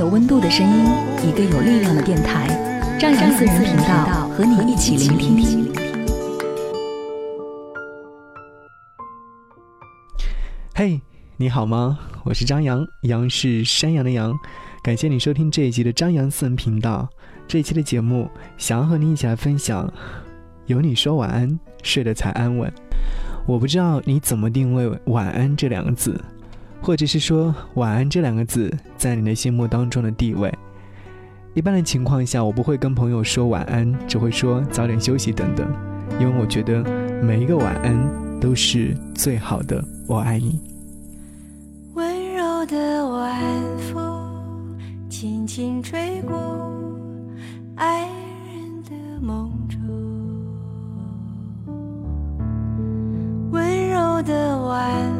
有温度的声音，一个有力量的电台，张扬私人频道和你一起聆听。嘿，你好吗？我是张扬，杨是山羊的羊。感谢你收听这一集的张扬私人频道。这一期的节目，想要和你一起来分享，有你说晚安，睡得才安稳。我不知道你怎么定位“晚安”这两个字，或者是说“晚安”这两个字在你的心目当中的地位。一般的情况下，我不会跟朋友说晚安，只会说早点休息等等，因为我觉得每一个晚安都是最好的“我爱你”。温柔的晚风轻轻吹过爱人的梦中，温柔的晚风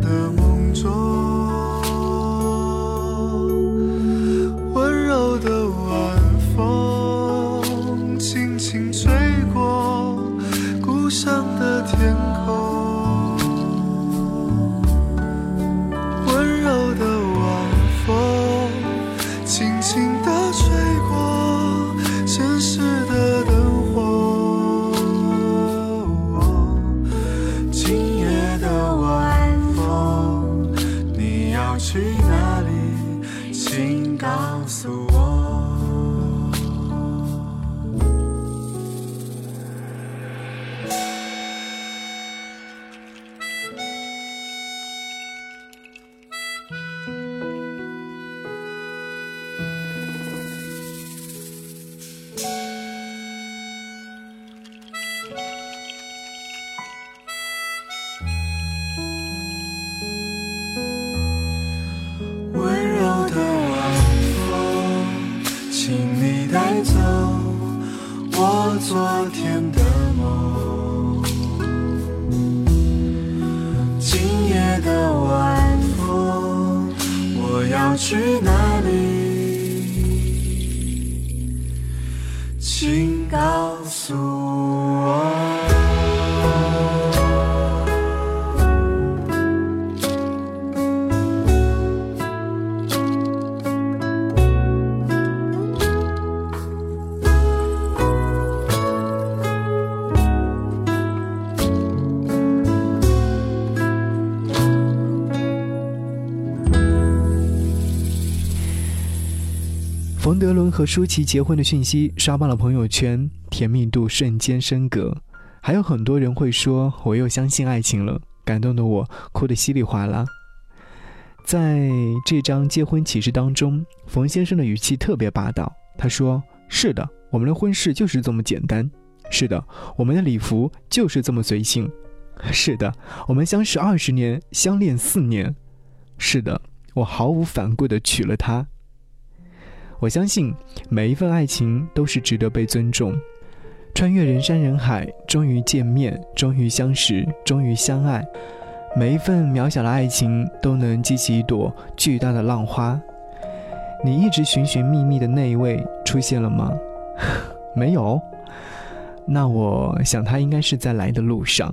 的和舒淇结婚的讯息刷爆了朋友圈，甜蜜度瞬间升格。还有很多人会说：“我又相信爱情了。”感动的我哭得稀里哗啦。在这张结婚启事当中，冯先生的语气特别霸道。他说：“是的，我们的婚事就是这么简单。是的，我们的礼服就是这么随性。是的，我们相识二十年，相恋四年。是的，我毫无反顾地娶了她。”我相信每一份爱情都是值得被尊重。穿越人山人海，终于见面，终于相识，终于相爱。每一份渺小的爱情都能激起一朵巨大的浪花。你一直寻寻觅觅的那一位出现了吗？没有。那我想他应该是在来的路上。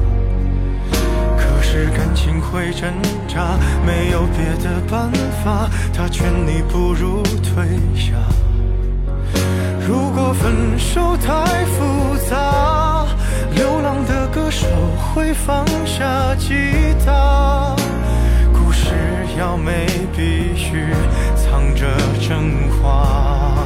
是感情会挣扎，没有别的办法，他劝你不如退下。如果分手太复杂，流浪的歌手会放下吉他。故事要美，必须藏着真话。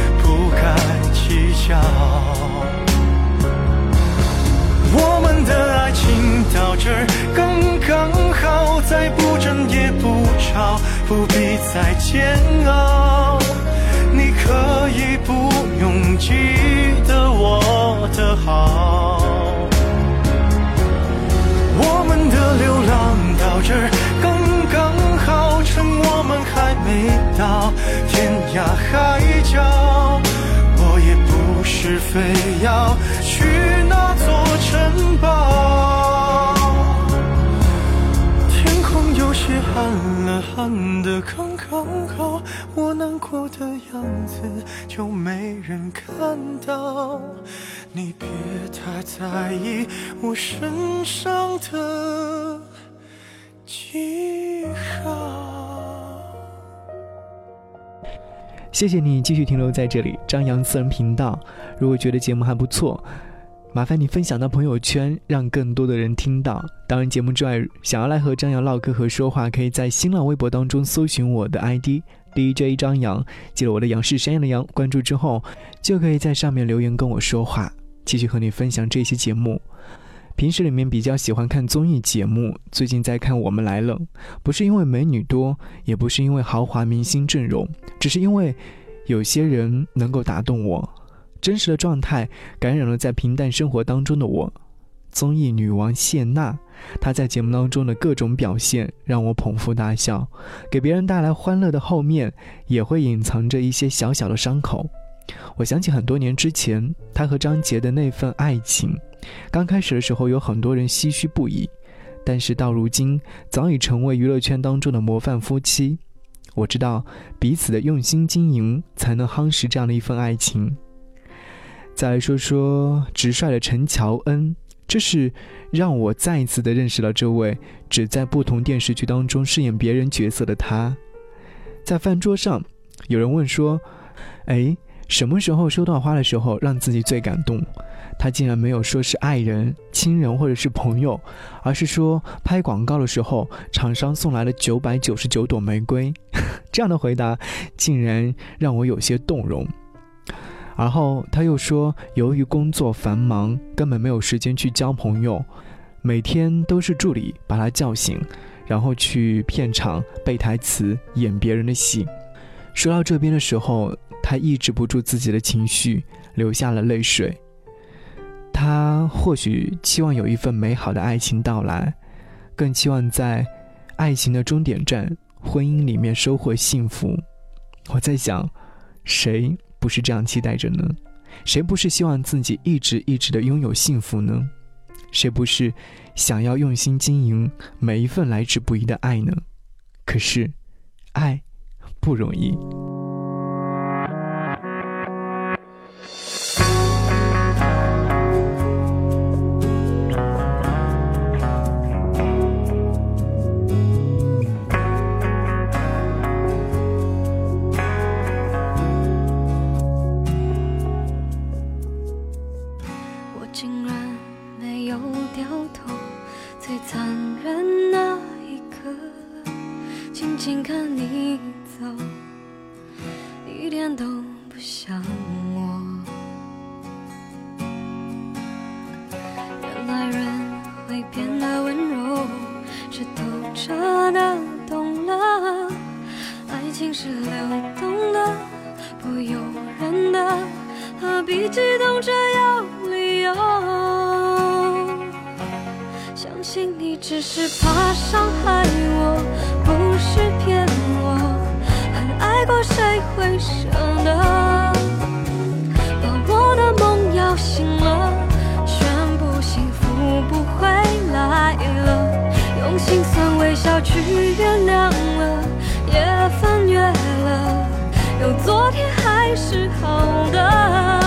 笑。我们的爱情到这刚刚好，再不争也不吵，不必再煎熬。你可以不用记得我的好。刚刚好，我难过的样子就没人看到。你别太在意我身上的记号。谢谢你继续停留在这里，张扬私人频道。如果觉得节目还不错，麻烦你分享到朋友圈，让更多的人听到。当然，节目之外，想要来和张扬唠嗑和说话，可以在新浪微博当中搜寻我的 ID DJ 张扬，记得我的杨是山羊的羊，关注之后就可以在上面留言跟我说话，继续和你分享这期节目。平时里面比较喜欢看综艺节目，最近在看《我们来了》，不是因为美女多，也不是因为豪华明星阵容，只是因为有些人能够打动我，真实的状态感染了在平淡生活当中的我。综艺女王谢娜，她在节目当中的各种表现让我捧腹大笑，给别人带来欢乐的后面，也会隐藏着一些小小的伤口。我想起很多年之前，她和张杰的那份爱情。刚开始的时候，有很多人唏嘘不已，但是到如今，早已成为娱乐圈当中的模范夫妻。我知道彼此的用心经营，才能夯实这样的一份爱情。再来说说直率的陈乔恩，这是让我再一次的认识了这位只在不同电视剧当中饰演别人角色的他。在饭桌上，有人问说：“哎，什么时候收到花的时候让自己最感动？”他竟然没有说是爱人、亲人或者是朋友，而是说拍广告的时候厂商送来了九百九十九朵玫瑰。这样的回答竟然让我有些动容。而后他又说，由于工作繁忙，根本没有时间去交朋友，每天都是助理把他叫醒，然后去片场背台词、演别人的戏。说到这边的时候，他抑制不住自己的情绪，流下了泪水。他或许期望有一份美好的爱情到来，更期望在爱情的终点站——婚姻里面收获幸福。我在想，谁不是这样期待着呢？谁不是希望自己一直一直的拥有幸福呢？谁不是想要用心经营每一份来之不易的爱呢？可是，爱不容易。是流动的，不由人的，何必激动着要理由？相信你只是怕伤害我，不是骗我。很爱过，谁会舍得把我的梦摇醒了？宣布幸福不会来了，用心酸微笑去原谅昨天还是好的，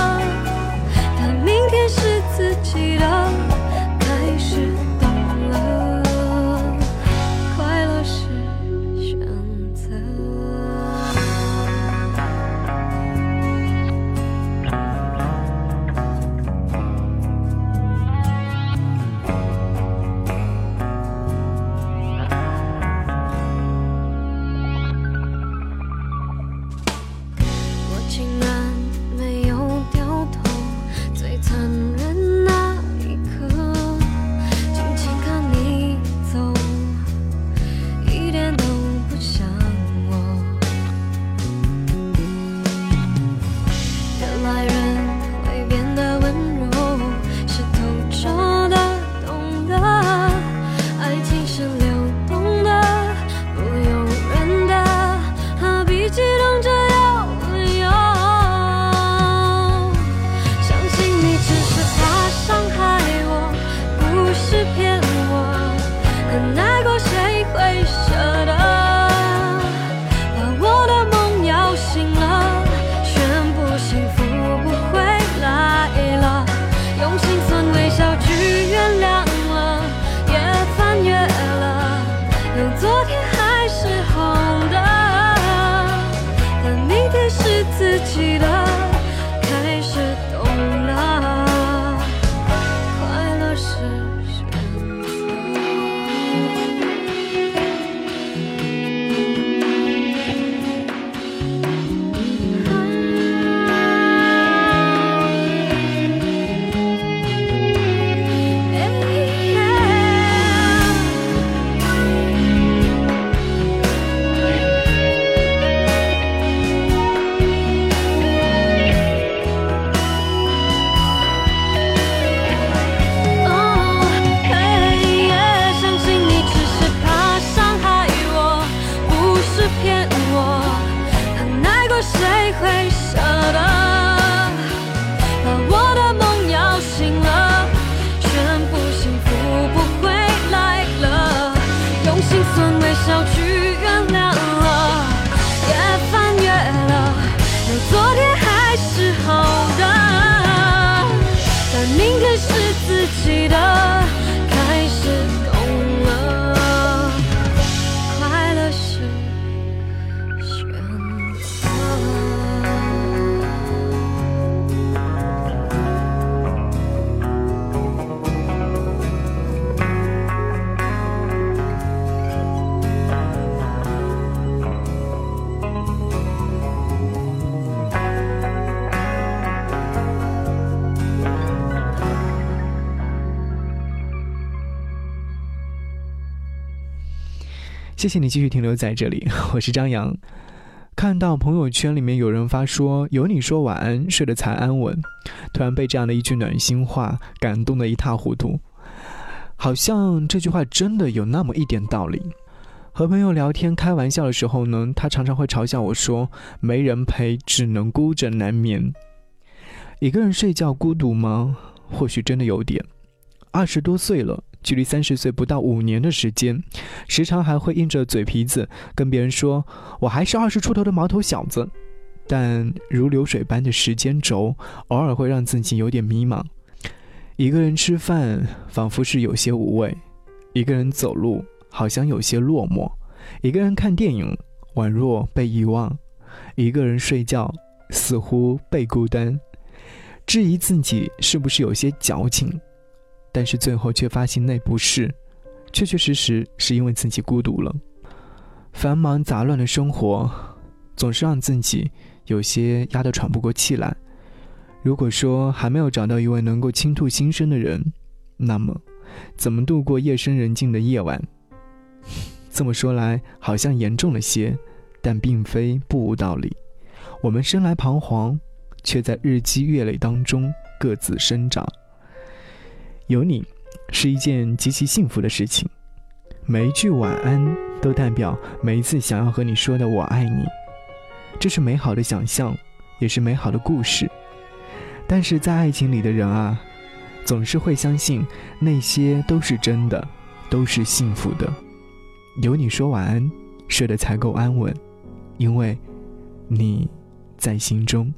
谢谢你继续停留在这里，我是张扬。看到朋友圈里面有人发说“有你说晚安，睡得才安稳”，突然被这样的一句暖心话感动得一塌糊涂。好像这句话真的有那么一点道理。和朋友聊天开玩笑的时候呢，他常常会嘲笑我说：“没人陪，只能孤枕难眠。”一个人睡觉孤独吗？或许真的有点。二十多岁了。距离三十岁不到五年的时间，时常还会硬着嘴皮子跟别人说我还是二十出头的毛头小子，但如流水般的时间轴，偶尔会让自己有点迷茫。一个人吃饭，仿佛是有些无味；一个人走路，好像有些落寞；一个人看电影，宛若被遗忘；一个人睡觉，似乎被孤单。质疑自己是不是有些矫情。但是最后却发现那不是，确确实实是因为自己孤独了。繁忙杂乱的生活，总是让自己有些压得喘不过气来。如果说还没有找到一位能够倾吐心声的人，那么，怎么度过夜深人静的夜晚？这么说来好像严重了些，但并非不无道理。我们生来彷徨，却在日积月累当中各自生长。有你，是一件极其幸福的事情。每一句晚安，都代表每一次想要和你说的“我爱你”。这是美好的想象，也是美好的故事。但是在爱情里的人啊，总是会相信那些都是真的，都是幸福的。有你说晚安，睡得才够安稳，因为你在心中。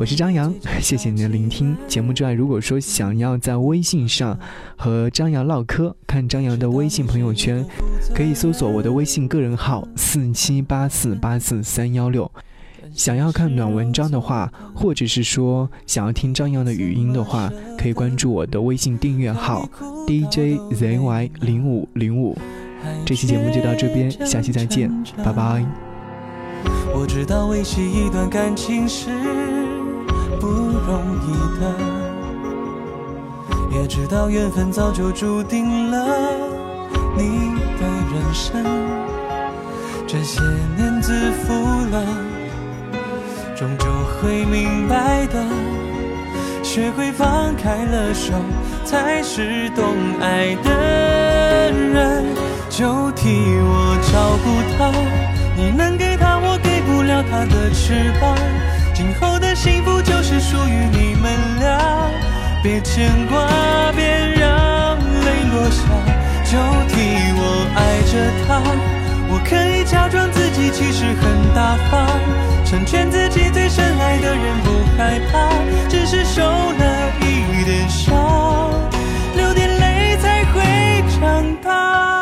我是张扬，谢谢你的聆听。节目之外，如果说想要在微信上和张扬唠嗑，看张扬的微信朋友圈，可以搜索我的微信个人号四七八四八四三幺六。想要看暖文章的话，或者是说想要听张扬的语音的话，可以关注我的微信订阅号 DJZY 零五零五。这期节目就到这边，下期再见，拜拜。我知道维系一段感情是。不容易的，也知道缘分早就注定了你的人生。这些年自负了，终究会明白的。学会放开了手，才是懂爱的人。就替我照顾他，你能给他，我给不了他的翅膀。今后的幸福就是属于你们俩，别牵挂，别让泪落下，就替我爱着他。我可以假装自己其实很大方，成全自己最深爱的人，不害怕，只是受了一点伤，流点泪才会长大。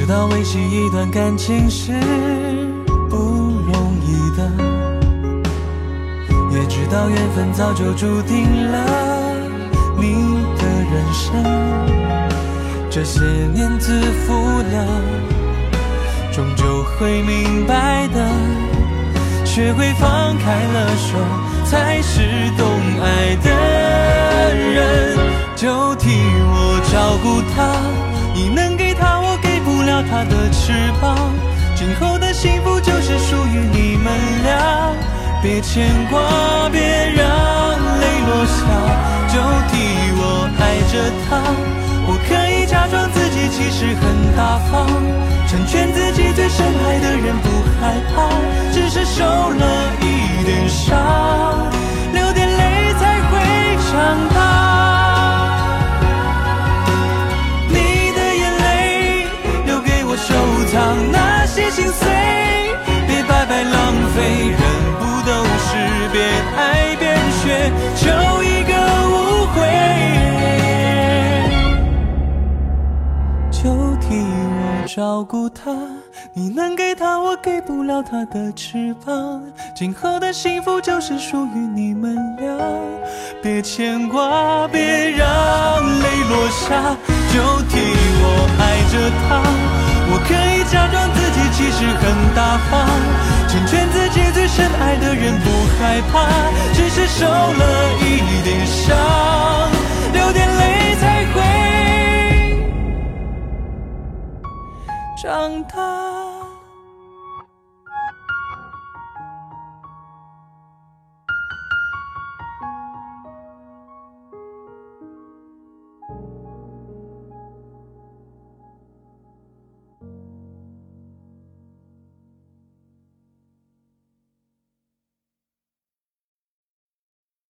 知道维系一段感情是不容易的，也知道缘分早就注定了你的人生。这些年自负了，终究会明白的。学会放开了手，才是懂爱的人。就替我照顾他，你能给。他的翅膀，今后的幸福就是属于你们俩。别牵挂，别让泪落下，就替我爱着他。我可以假装自己其实很大方，成全自己最深爱的人，不害怕，只是受了一点伤，流点泪才会长大。收藏那些心碎，别白白浪费。人不都是边爱边学，求一个无悔。就替我照顾他，你能给他，我给不了他的翅膀。今后的幸福就是属于你们俩。别牵挂，别让泪落下，就替我爱着他。可以假装自己其实很大方，成全自己最深爱的人，不害怕，只是受了一点伤，流点泪才会长大。